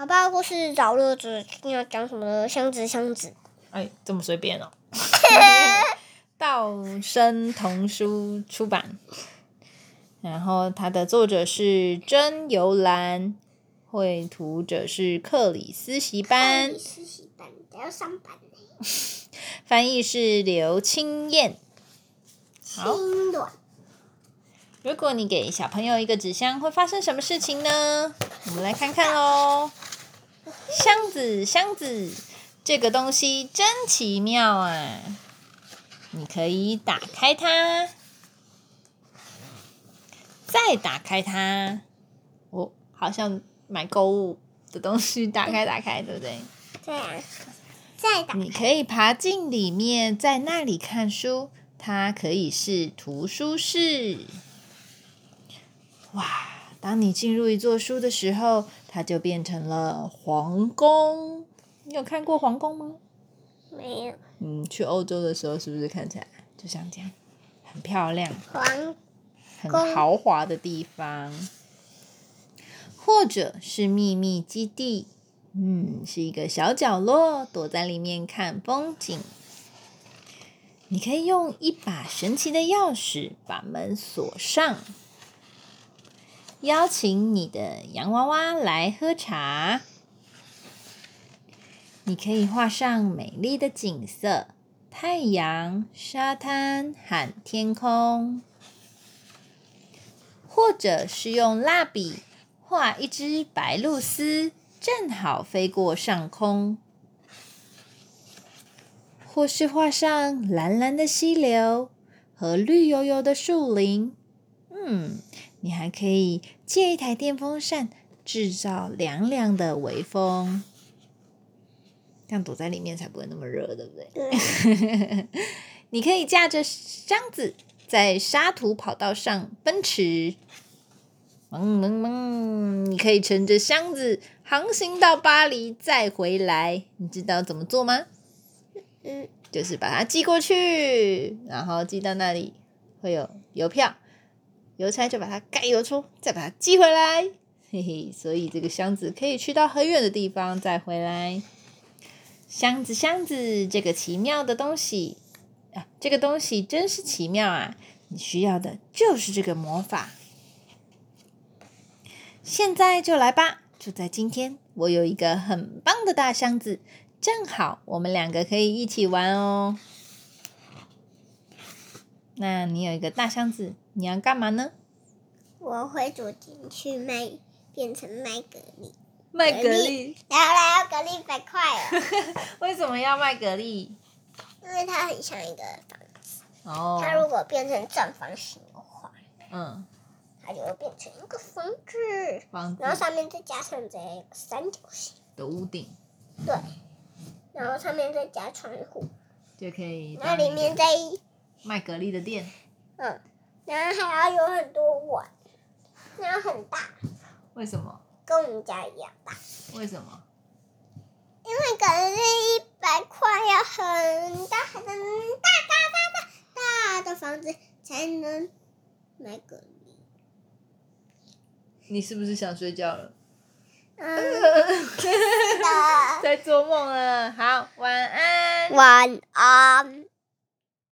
好吧，故事找乐子要讲什么？箱子，箱子。哎，这么随便哦。道生童书出版，然后它的作者是真由兰，绘图者是克里斯习班，实习班还要上班呢。翻译是刘清燕。好，轻软，如果你给小朋友一个纸箱，会发生什么事情呢？我们来看看喽。箱子，箱子，这个东西真奇妙啊！你可以打开它，再打开它。哦，好像买购物的东西，打开打开，对不对？对啊，再打你可以爬进里面，在那里看书。它可以是图书室。哇！当你进入一座书的时候，它就变成了皇宫。你有看过皇宫吗？没有嗯，去欧洲的时候是不是看起来就像这样，很漂亮、皇很豪华的地方，或者是秘密基地？嗯，是一个小角落，躲在里面看风景。你可以用一把神奇的钥匙把门锁上，邀请你的洋娃娃来喝茶。你可以画上美丽的景色，太阳、沙滩和天空，或者是用蜡笔画一只白鹭鸶，正好飞过上空。或是画上蓝蓝的溪流和绿油油的树林。嗯，你还可以借一台电风扇，制造凉凉的微风，这样躲在里面才不会那么热，对不对？对，你可以架着箱子在沙土跑道上奔驰，嗡嗡嗡！你可以乘着箱子航行到巴黎再回来。你知道怎么做吗？嗯，就是把它寄过去，然后寄到那里会有邮票，邮差就把它盖邮戳，再把它寄回来，嘿嘿，所以这个箱子可以去到很远的地方再回来。箱子，箱子，这个奇妙的东西啊，这个东西真是奇妙啊！你需要的就是这个魔法。现在就来吧！就在今天，我有一个很棒的大箱子，正好我们两个可以一起玩哦。那你有一个大箱子，你要干嘛呢？我会走进去卖，变成卖蛤蜊，卖蛤蜊，然后来要格力百块了，为什么要卖蛤蜊？因为它很像一个房子，哦，它如果变成正方形的话，嗯，它就会变成一个房子，房子。然后上面再加上这个三角形，的屋顶。对，然后上面再加窗户，就可以然后里面再卖蛤蜊的店。嗯，然后还要有很多碗，那很大，为什么？跟我们家一样大。为什么？因为蛤蜊一百块要很大很大大大大大的房子才能买格力。你是不是想睡觉了？嗯，在做梦了。好，晚安。晚安。